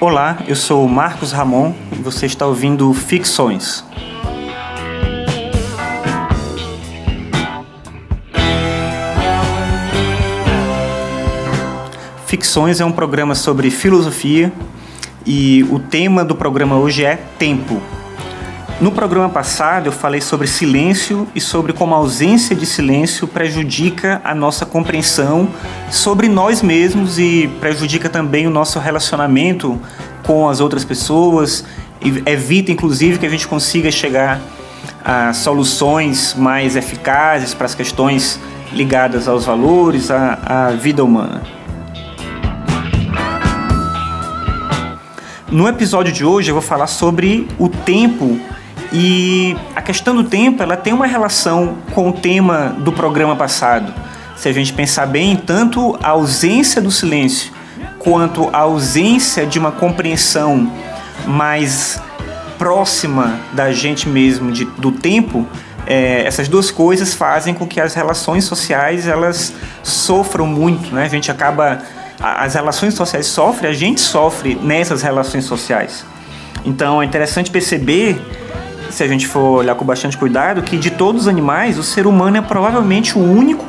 Olá, eu sou Marcos Ramon e você está ouvindo Ficções. Ficções é um programa sobre filosofia e o tema do programa hoje é tempo. No programa passado eu falei sobre silêncio e sobre como a ausência de silêncio prejudica a nossa compreensão sobre nós mesmos e prejudica também o nosso relacionamento com as outras pessoas, e evita inclusive que a gente consiga chegar a soluções mais eficazes para as questões ligadas aos valores, à, à vida humana. No episódio de hoje eu vou falar sobre o tempo e a questão do tempo ela tem uma relação com o tema do programa passado. Se a gente pensar bem, tanto a ausência do silêncio quanto a ausência de uma compreensão mais próxima da gente mesmo de, do tempo, é, essas duas coisas fazem com que as relações sociais elas sofram muito, né? A gente acaba as relações sociais sofrem, a gente sofre nessas relações sociais. Então é interessante perceber se a gente for olhar com bastante cuidado, que de todos os animais, o ser humano é provavelmente o único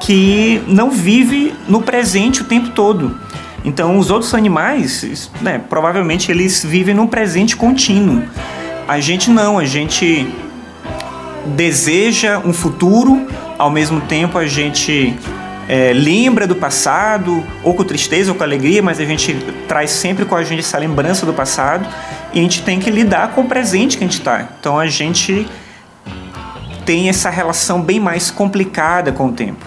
que não vive no presente o tempo todo. Então, os outros animais, né, provavelmente eles vivem num presente contínuo. A gente não, a gente deseja um futuro, ao mesmo tempo a gente é, lembra do passado, ou com tristeza ou com alegria, mas a gente traz sempre com a gente essa lembrança do passado e a gente tem que lidar com o presente que a gente está. Então a gente tem essa relação bem mais complicada com o tempo.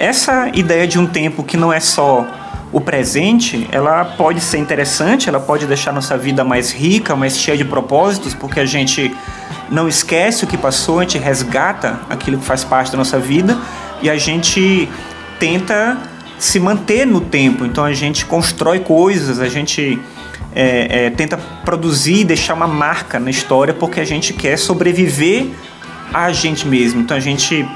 Essa ideia de um tempo que não é só o presente, ela pode ser interessante, ela pode deixar nossa vida mais rica, mais cheia de propósitos, porque a gente não esquece o que passou, a gente resgata aquilo que faz parte da nossa vida e a gente tenta se manter no tempo. Então a gente constrói coisas, a gente é, é, tenta produzir, deixar uma marca na história porque a gente quer sobreviver a gente mesmo. Então a gente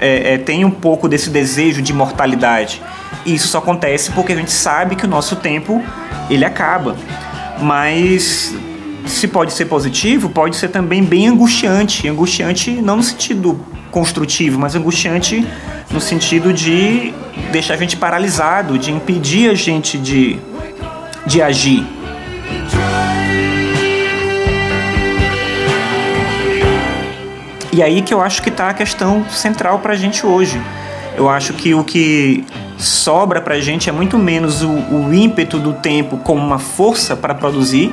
é, é tem um pouco desse desejo de imortalidade. E isso só acontece porque a gente sabe que o nosso tempo ele acaba. Mas se pode ser positivo, pode ser também bem angustiante. Angustiante não no sentido construtivo, mas angustiante no sentido de deixar a gente paralisado, de impedir a gente de, de agir. E aí que eu acho que está a questão central para a gente hoje. Eu acho que o que sobra para a gente é muito menos o, o ímpeto do tempo como uma força para produzir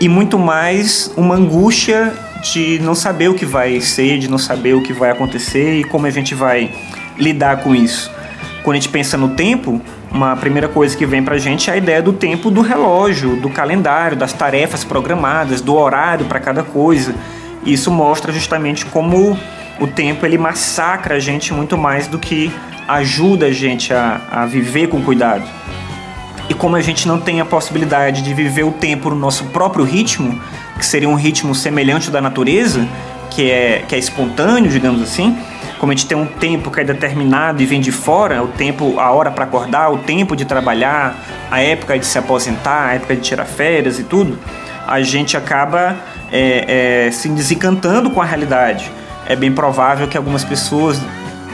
e muito mais uma angústia de não saber o que vai ser, de não saber o que vai acontecer e como a gente vai lidar com isso. Quando a gente pensa no tempo, uma primeira coisa que vem pra gente é a ideia do tempo do relógio, do calendário, das tarefas programadas, do horário para cada coisa. Isso mostra justamente como o tempo ele massacra a gente muito mais do que ajuda a gente a, a viver com cuidado. E como a gente não tem a possibilidade de viver o tempo no nosso próprio ritmo, que seria um ritmo semelhante da natureza, que é, que é espontâneo, digamos assim, como a gente tem um tempo que é determinado e vem de fora, o tempo, a hora para acordar, o tempo de trabalhar, a época de se aposentar, a época de tirar férias e tudo, a gente acaba é, é, se desencantando com a realidade. É bem provável que algumas pessoas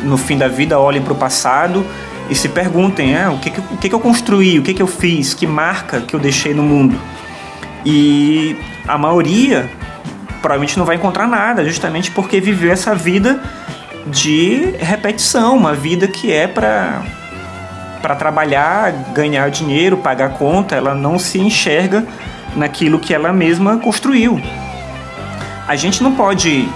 no fim da vida olhem para o passado e se perguntem ah, o, que, que, o que, que eu construí, o que, que eu fiz, que marca que eu deixei no mundo. E a maioria provavelmente não vai encontrar nada, justamente porque viveu essa vida de repetição, uma vida que é para para trabalhar, ganhar dinheiro, pagar conta, ela não se enxerga naquilo que ela mesma construiu. A gente não pode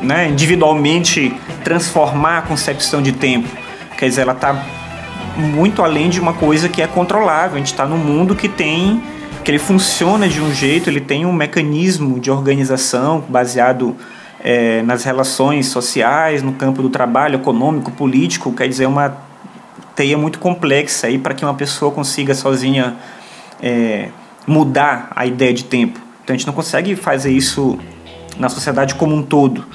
né, individualmente transformar a concepção de tempo. Quer dizer, ela está muito além de uma coisa que é controlável. A gente está num mundo que tem que ele funciona de um jeito, ele tem um mecanismo de organização baseado é, nas relações sociais, no campo do trabalho, econômico, político, quer dizer, uma teia muito complexa aí para que uma pessoa consiga sozinha é, mudar a ideia de tempo. Então a gente não consegue fazer isso na sociedade como um todo,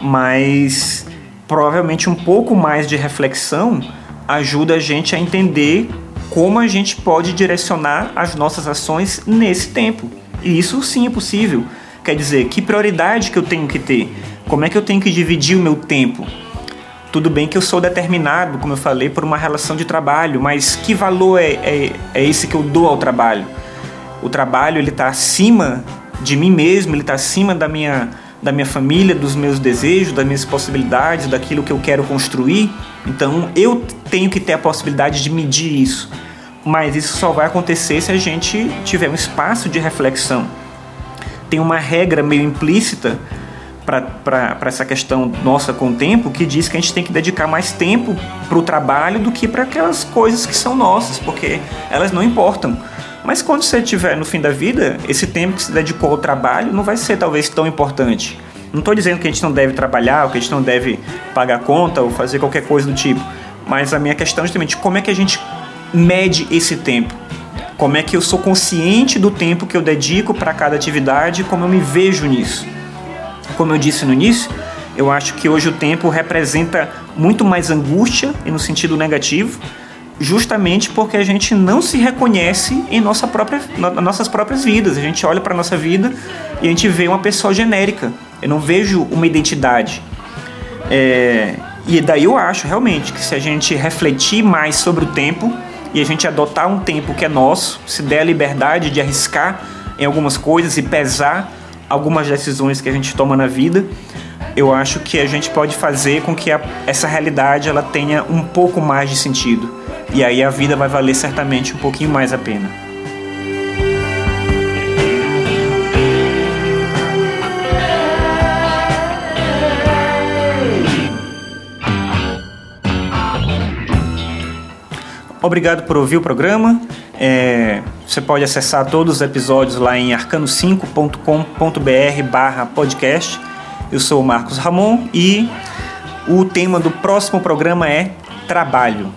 mas provavelmente um pouco mais de reflexão ajuda a gente a entender como a gente pode direcionar as nossas ações nesse tempo. E isso sim é possível. Quer dizer, que prioridade que eu tenho que ter? Como é que eu tenho que dividir o meu tempo? Tudo bem que eu sou determinado, como eu falei, por uma relação de trabalho, mas que valor é, é, é esse que eu dou ao trabalho? O trabalho ele está acima de mim mesmo, ele está acima da minha da minha família, dos meus desejos, das minhas possibilidades, daquilo que eu quero construir. Então eu tenho que ter a possibilidade de medir isso. Mas isso só vai acontecer se a gente tiver um espaço de reflexão. Tem uma regra meio implícita para essa questão nossa com o tempo que diz que a gente tem que dedicar mais tempo para o trabalho do que para aquelas coisas que são nossas, porque elas não importam. Mas quando você estiver no fim da vida, esse tempo que se dedicou ao trabalho não vai ser talvez tão importante. Não estou dizendo que a gente não deve trabalhar, ou que a gente não deve pagar conta ou fazer qualquer coisa do tipo. Mas a minha questão é justamente como é que a gente mede esse tempo. Como é que eu sou consciente do tempo que eu dedico para cada atividade como eu me vejo nisso. Como eu disse no início, eu acho que hoje o tempo representa muito mais angústia, e no sentido negativo, justamente porque a gente não se reconhece em nossa própria, nossas próprias vidas. A gente olha para nossa vida e a gente vê uma pessoa genérica. Eu não vejo uma identidade. É, e daí eu acho realmente que se a gente refletir mais sobre o tempo e a gente adotar um tempo que é nosso, se der a liberdade de arriscar em algumas coisas e pesar algumas decisões que a gente toma na vida, eu acho que a gente pode fazer com que a, essa realidade ela tenha um pouco mais de sentido. E aí a vida vai valer certamente um pouquinho mais a pena. Obrigado por ouvir o programa. É, você pode acessar todos os episódios lá em arcano5.com.br barra podcast. Eu sou o Marcos Ramon e o tema do próximo programa é trabalho.